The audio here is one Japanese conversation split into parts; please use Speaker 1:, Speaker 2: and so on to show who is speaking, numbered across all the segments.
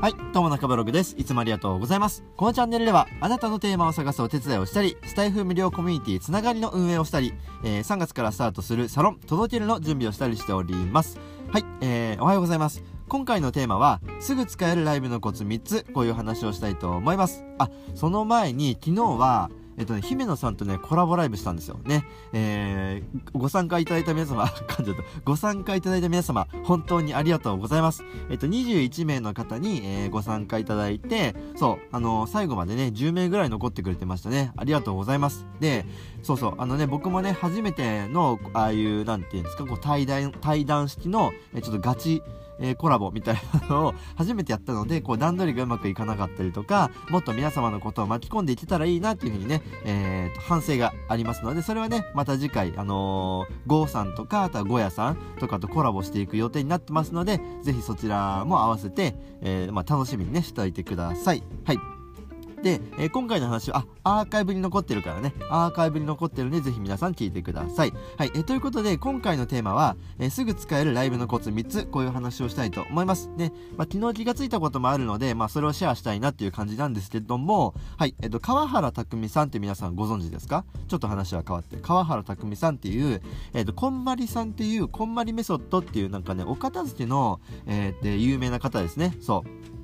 Speaker 1: はい、どうも中ブログです。いつもありがとうございます。このチャンネルでは、あなたのテーマを探すお手伝いをしたり、スタイフ無料コミュニティつながりの運営をしたり、えー3月からスタートするサロン、届けるの準備をしたりしております。はい、えー、おはようございます。今回のテーマは、すぐ使えるライブのコツ3つ、こういう話をしたいと思います。あ、その前に、昨日は、えっとね、姫野さんとね、コラボライブしたんですよ。ね。えー、ご参加いただいた皆様、噛んじゃった。ご参加いただいた皆様、本当にありがとうございます。えっと、21名の方に、えーご参加いただいて、そう、あの最後までね、10名ぐらい残ってくれてましたね。ありがとうございます。で、そうそう、あのね、僕もね、初めての、ああいう、なんていうんですか、こう、対談、対談式の、えちょっとガチ、えーコラボみたいなのを初めてやったので、こう段取りがうまくいかなかったりとか、もっと皆様のことを巻き込んでいけたらいいなっていうふうにね、えーと、反省がありますので、それはね、また次回、あのー、ゴーさんとか、あとはゴヤさんとかとコラボしていく予定になってますので、ぜひそちらも合わせて、えーまあ、楽しみにね、しておいてください。はい。で、えー今回の話は、あ、アーカイブに残ってるからね、アーカイブに残ってるんで、ぜひ皆さん聞いてください。はい、えーということで、今回のテーマは、えーすぐ使えるライブのコツ3つ、こういう話をしたいと思います。ね、まあ、昨日気がついたこともあるので、まあ、それをシェアしたいなっていう感じなんですけども、はい、えっ、と、川原拓さんって皆さんご存知ですか？ちょっと話は変わって、川原拓さんっていう、えっ、と、こんまりさんっていう、こんまりメソッドっていう、なんかね、お片付けの、えーで、有名な方ですね。そう。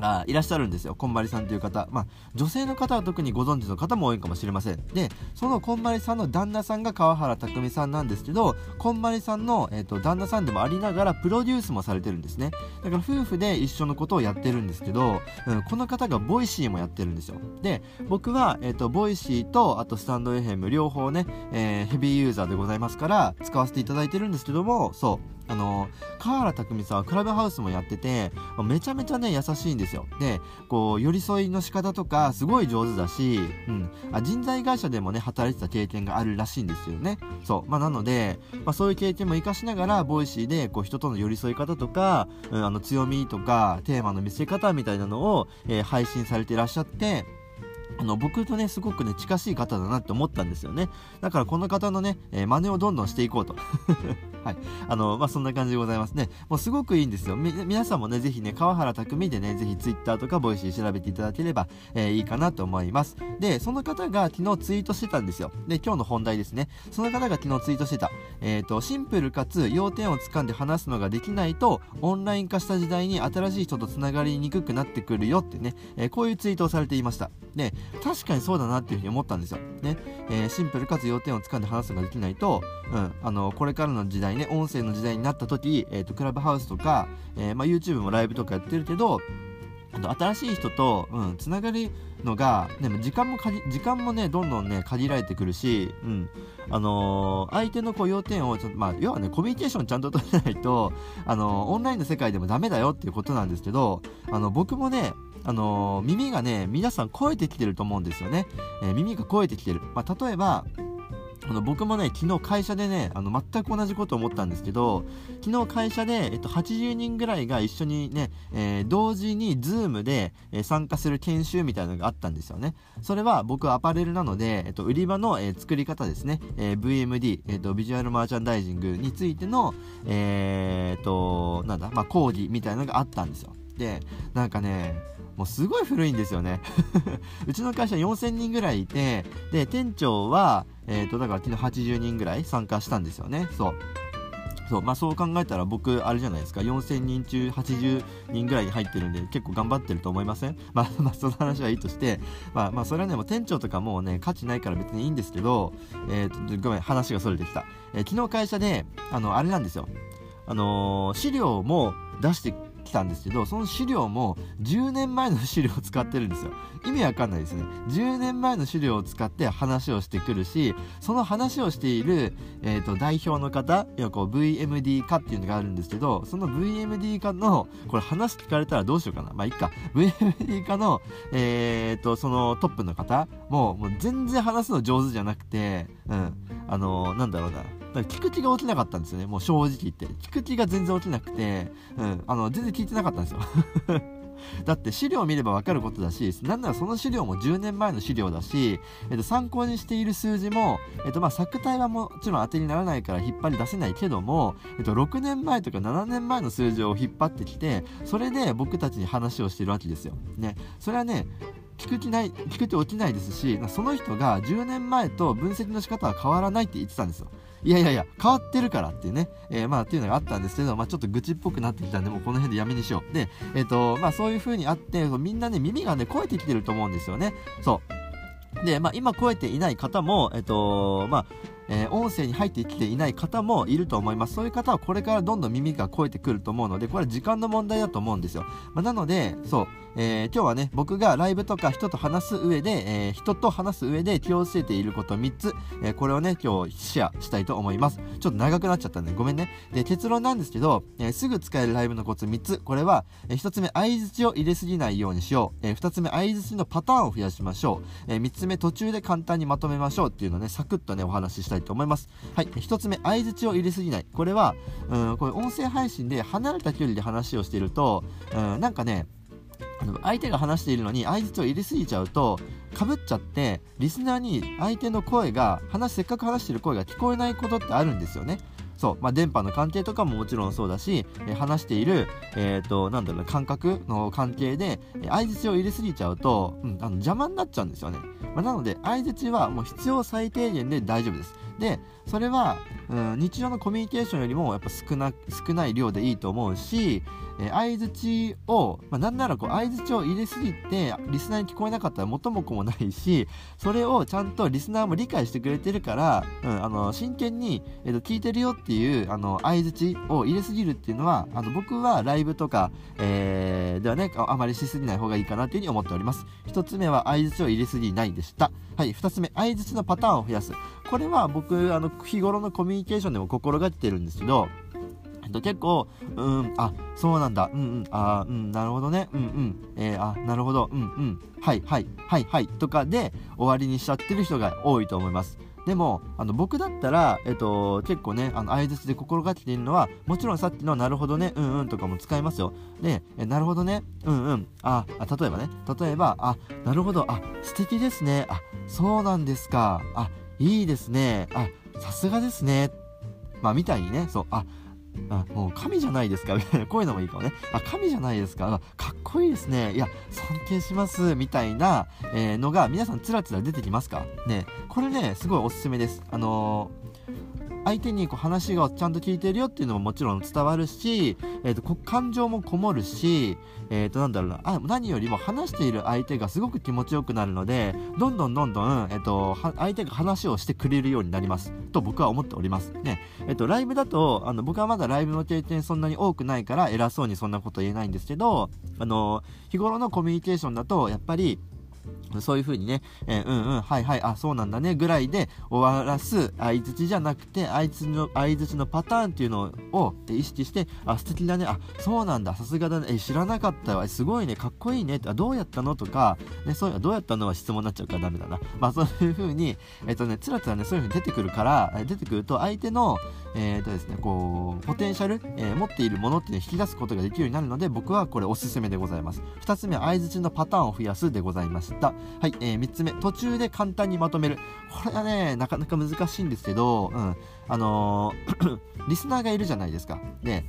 Speaker 1: がいらっしゃるんですよ。こんまりさんという方。まあ、女性の方は特にご存知の方も多いかもしれません。で、そのこんまりさんの旦那さんが川原卓巳さんなんですけど、こんまりさんの、えー、と旦那さんでもありながらプロデュースもされてるんですね。だから夫婦で一緒のことをやってるんですけど、うん、この方が Voicy もやってるんですよ。で、僕は、えー、と Voicy とあとスタンド FM 両方ね、えーヘビーユーザーでございますから使わせていただいてるんですけども、そう。あの川原卓巳さんはクラブハウスもやっててめちゃめちゃね優しいんですよ。でこう寄り添いの仕方とかすごい上手だし、うん、あ人材会社でもね働いてた経験があるらしいんですよね。そう。まあなので、まあ、そういう経験も活かしながら Voicy でこう人との寄り添い方とか、うん、あの強みとかテーマの見せ方みたいなのを、えー配信されていらっしゃってあの僕とねすごくね近しい方だなって思ったんですよね。だからこの方のね、えー真似をどんどんしていこうと。はい。あのまあそんな感じでございますね。もうすごくいいんですよ。皆さんもねぜひね川原卓巳でねぜひ Twitter とか Voicy 調べていただければ、えーいいかなと思います。でその方が昨日ツイートしてたんですよ。で今日の本題ですね。その方が昨日ツイートしてた。えっ、とシンプルかつ要点をつかんで話すのができないとオンライン化した時代に新しい人とつながりにくくなってくるよってね、えーこういうツイートをされていました。で確かにそうだなっていうふうに思ったんですよ。ねえーシンプルかつ要点をつかんで話すのができないと、うん、あのこれからの時代ね音声の時代になった時、えー、とクラブハウスとか、えーまあ、YouTube もライブとかやってるけど新しい人と、うん、つながるのが、ね、時間もかじ時間もねどんどんね限られてくるし、うん。あのー相手のこう要点をちょっと、まあ、要はねコミュニケーションちゃんと取れないと、あのーオンラインの世界でもダメだよっていうことなんですけどあの僕もねあのー耳がね皆さん超えてきてると思うんですよね、えー耳が超えてきてる、まあ、例えばあの僕もね昨日会社でねあの全く同じこと思ったんですけど昨日会社で、えっと、80人ぐらいが一緒にね、えー同時に Zoom で、えー参加する研修みたいなのがあったんですよね。それは僕はアパレルなので、えっと、売り場の、えー作り方ですね、え VMD、えっと、ビジュアルマーチャンダイジングについてのえーとなんだ、まあ、講義みたいなのがあったんですよ。でなんかねもうすごい古いんですよね。うちの会社4000人ぐらいいてで店長はえー、とだから昨日80人ぐらい参加したんですよね。そう。そう。まあそう考えたら僕あれじゃないですか。4000人中80人ぐらいに入ってるんで結構頑張ってると思いません？まあまあその話はいいとしてまあまあそれはねもう店長とかもうね価値ないから別にいいんですけどえー、とごめん話がそれてきた、えー昨日会社であのあれなんですよ。あのー資料も出してきたんですけどその資料も10年前の資料を使ってるんですよ。意味わかんないですね。10年前の資料を使って話をしてくるしその話をしている、えー、と代表の方要はこう VMD 化っていうのがあるんですけどその VMD 化のこれ話聞かれたらどうしようかな。まあいいか。VMD 化のえー、とそのトップの方ももう全然話すの上手じゃなくてうん。あのーなんだろうな。だから聞く気が起きなかったんですよねもう正直言って聞く気が全然起きなくてうんあの全然聞いてなかったんですよ だって資料を見ればわかることだし、なんならその資料も10年前の資料だし、えっと、参考にしている数字も、えっと、まあ、作体はもちろん当てにならないから引っ張り出せないけども、えっと、6年前とか7年前の数字を引っ張ってきて、それで僕たちに話をしてるわけですよ。ね。それはね、聞く気ない、聞く気起きないですし、その人が10年前と分析の仕方は変わらないって言ってたんですよ。いやいやいや、変わってるからっていうね、えー、まあっていうのがあったんですけど、まあちょっと愚痴っぽくなってきたんで、もうこの辺でやめにしよう。で、えっ、ー、と、まあそういう風にあって、みんなね、耳がね、肥えてきてると思うんですよね。そう。で、まあ今肥えていない方も、えっ、ー、と、まあ、えー、音声に入ってきていない方もいると思います。そういう方はこれからどんどん耳が超えてくると思うので、これは時間の問題だと思うんですよ。まあ、なので、そう、えー、今日はね、僕がライブとか人と話す上で、えー、人と話す上で気をつけていること3つ、えこれをね、今日シェアしたいと思います。ちょっと長くなっちゃったんで、ごめんね。で、結論なんですけど、えすぐ使えるライブのコツ3つ。これは、え1つ目、相づちを入れすぎないようにしよう。え2つ目、相づちのパターンを増やしましょう。え3つ目、途中で簡単にまとめましょうっていうのね、サクッとね、お話ししたいいと思います。はい、1つ目、相づちを入れすぎない。これは、うん、これ音声配信で離れた距離で話をしていると、うん、なんかね、相手が話しているのに相づちを入れすぎちゃうとかぶっちゃってリスナーに相手の声が話せっかく話してる声が聞こえないことってあるんですよね。そう、まあ、電波の関係とかももちろんそうだし、えー、話している、えっ、ー、と、なんだろう感覚の関係で、相づちを入れすぎちゃうと、うん、あの邪魔になっちゃうんですよね。まあ、なので、相づちはもう必要最低限で大丈夫です。で、それは、うん、日常のコミュニケーションよりもやっぱ少な少ない量でいいと思うし、相づちを、まあ、なんなら相づちを入れすぎてリスナーに聞こえなかったら元も子もないしそれをちゃんとリスナーも理解してくれてるから、うん、あの真剣に、えー、と聞いてるよっていう相づちを入れすぎるっていうのはあの僕はライブとか、えー、ではねあまりしすぎない方がいいかなというふうに思っております。1つ目は相づちを入れすぎないでした。はい2つ目相づちのパターンを増やす。これは僕あの日頃のコミュニケーションでも心がけてるんですけど、結構、うん、あ、そうなんだ、うんうん、あ、うん、なるほどね、うんうん、えー、あ、なるほど、うんうん、はいはい、はいはい、とかで終わりにしちゃってる人が多いと思います。でも、あの、僕だったら、えっと、結構ね、あの、相槌で心がけているのは、もちろんさっきのなるほどね、うんうんとかも使いますよ。で、えなるほどね、うんうん、あ、あ例えばね、例えば、あ、なるほど、あ、素敵ですね、あ、そうなんですか、あ、いいですね、あ、さすがですね。まあ、みたいにね、そう、あ、あもう神じゃないですかみたいな、こういうのもいいかもね。あ、神じゃないですかかっこいいですね。いや、尊敬します。みたいな、えー、のが皆さんつらつら出てきますか？ね。これね、すごいおすすめです。あの相手にこう話がちゃんと聞いてるよっていうのももちろん伝わるし、えーと、感情もこもるし、えー、となんだろうな。あ何よりも話している相手がすごく気持ちよくなるのでどんどんどんどん、えーと、相手が話をしてくれるようになります。と僕は思っております。ね。え、ー、とライブだとあの僕はまだライブの経験そんなに多くないから偉そうにそんなこと言えないんですけどあの日頃のコミュニケーションだとやっぱりそういう風にね、えー、うんうん、はいはい、あ、そうなんだね、ぐらいで終わらす相づちじゃなくて、相づちの、相づちのパターンっていうのを意識して、あ、素敵だね、あ、そうなんだ、さすがだね、え、知らなかったわ、すごいね、かっこいいね、あ、どうやったの？とか、ね、そういう、どうやったの？は質問になっちゃうからダメだな。まあそういう風に、えっ、ー、とね、つらつらね、そういう風に出てくるから、出てくると、相手の、えっ、ー、とですね、こう、ポテンシャル、え、持っているものっていうのを引き出すことができるようになるので、僕はこれおすすめでございます。2つ目は相づちのパターンを増やすでございますした。はい、えー、3つ目、途中で簡単にまとめる。これはね、なかなか難しいんですけど、うん、あのー リスナーがいるじゃないですか。で、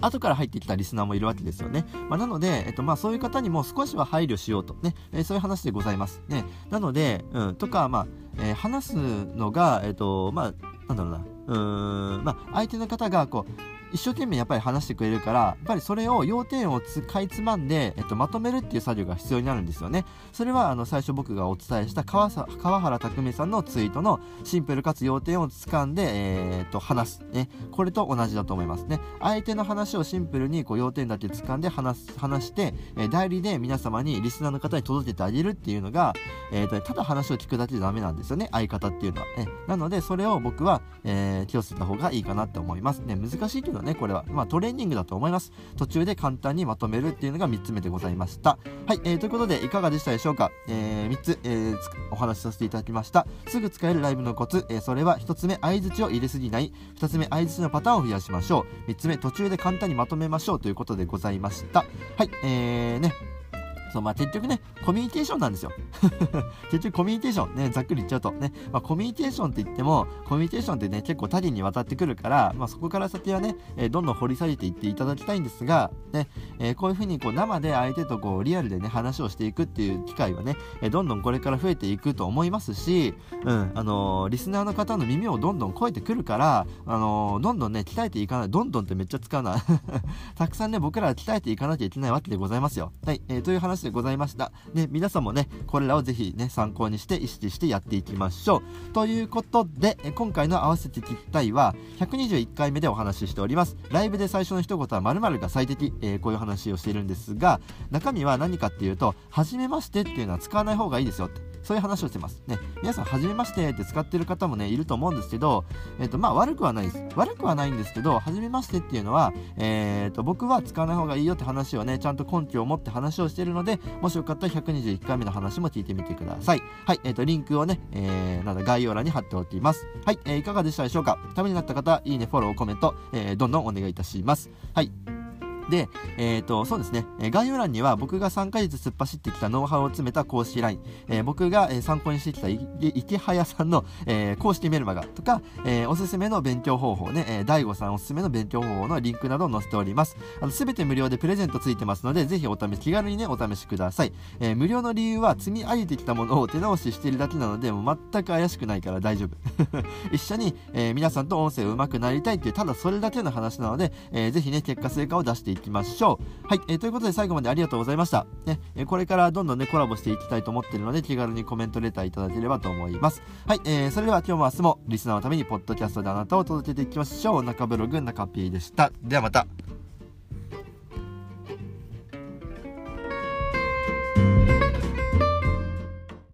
Speaker 1: 後から入ってきたリスナーもいるわけですよね。まあ、なので、えっと、まあ、そういう方にも少しは配慮しようとね、えー、そういう話でございます。ね。なので、うん、とか、まあ、えー、話すのが、えっと、まあ、なんだろうな、うん、まあ、相手の方が、こう、一生懸命やっぱり話してくれるから、やっぱりそれを要点を使いつまんで、えっと、まとめるっていう作業が必要になるんですよね。それは、あの、最初僕がお伝えした川川原拓海さんのツイートのシンプルかつ要点を掴んで、えー、っと、話す。ね。これと同じだと思いますね。相手の話をシンプルに、こう、要点だけ掴んで話す、話して、え、代理で皆様に、リスナーの方に届けてあげるっていうのが、えー、っと、ただ話を聞くだけじゃダメなんですよね。相方っていうのは。えなので、それを僕は、えー、気をつけた方がいいかなって思います。ね、難しいけどどね、これは。まあ、トレーニングだと思います。途中で簡単にまとめるっていうのが3つ目でございました。はい、えー、ということで、いかがでしたでしょうか？えー、3つ、えー、お話しさせていただきました。すぐ使えるライブのコツ、え、それは1つ目、相槌を入れすぎない。2つ目、相槌のパターンを増やしましょう。3つ目、途中で簡単にまとめましょうということでございました。はい、えーね、そう、まあ結局ね、コミュニケーションなんですよ。結局コミュニケーション、ね、ざっくり言っちゃうと、ね、まあ、コミュニケーションって言っても、コミュニケーションってね、結構他人に渡ってくるから、まあ、そこから先はね、えー、どんどん掘り下げていっていただきたいんですが、ね、えー、こういうふうにこう生で相手とこうリアルでね、話をしていくっていう機会はね、えー、どんどんこれから増えていくと思いますし、うん、あのリスナーの方の耳をどんどん超えてくるから、あのどんどんね、鍛えていかない、どんどんってめっちゃ使うな。たくさんね、僕らは鍛えていかなきゃいけないわけでございますよ。はい、えという話でございました。ね、皆さんもね、これらをぜひね、参考にして意識してやっていきましょう。ということで、今回の合わせて聞きたいは、121回目でお話ししております。ライブで最初の一言は〇〇が最適、えー、こういう話をしているんですが、中身は何かっていうと、はじめましてっていうのは使わない方がいいですよって。そういう話をしてます。ね、皆さん、はじめましてって使ってる方もね、いると思うんですけど、えっ、と、まあ、悪くはないです。悪くはないんですけど、はじめましてっていうのは、えっ、と、僕は使わない方がいいよって話をね、ちゃんと根拠を持って話をしてるので、もしよかったら121回目の話も聞いてみてください。はい、えっ、と、リンクをね、えー、なんだ、概要欄に貼っておきます。はい、えー、いかがでしたでしょうか？ためになった方、いいね、フォロー、コメント、えー、どんどんお願いいたします。はい。で、えっ、ー、と、そうですね、え概要欄には僕が3ヶ月突っ走ってきたノウハウを詰めた公式 LINE、えー、僕が、参考にしてきた池早さんの、えー、公式メルマガとか、えおすすめの勉強方法ね、えー、大悟さんおすすめの勉強方法のリンクなどを載せております。あの、すべて無料でプレゼントついてますので、ぜひお試し、気軽にね、お試しください。え無料の理由は積み上げてきたものを手直ししているだけなので、もう全く怪しくないから大丈夫。一緒に、え皆さんと音声上手くなりたいっていう、ただそれだけの話なので、えー、ぜひね、結果成果を出していきましょう。はい、えー、ということで最後までありがとうございました。ね、えー、これからどんどんね、コラボしていきたいと思ってるので、気軽にコメントレターいただければと思います。はい、えー、それでは今日も明日もリスナーのために、ポッドキャストであなたを届けていきましょう。中ブログ、中 P でした。ではまた。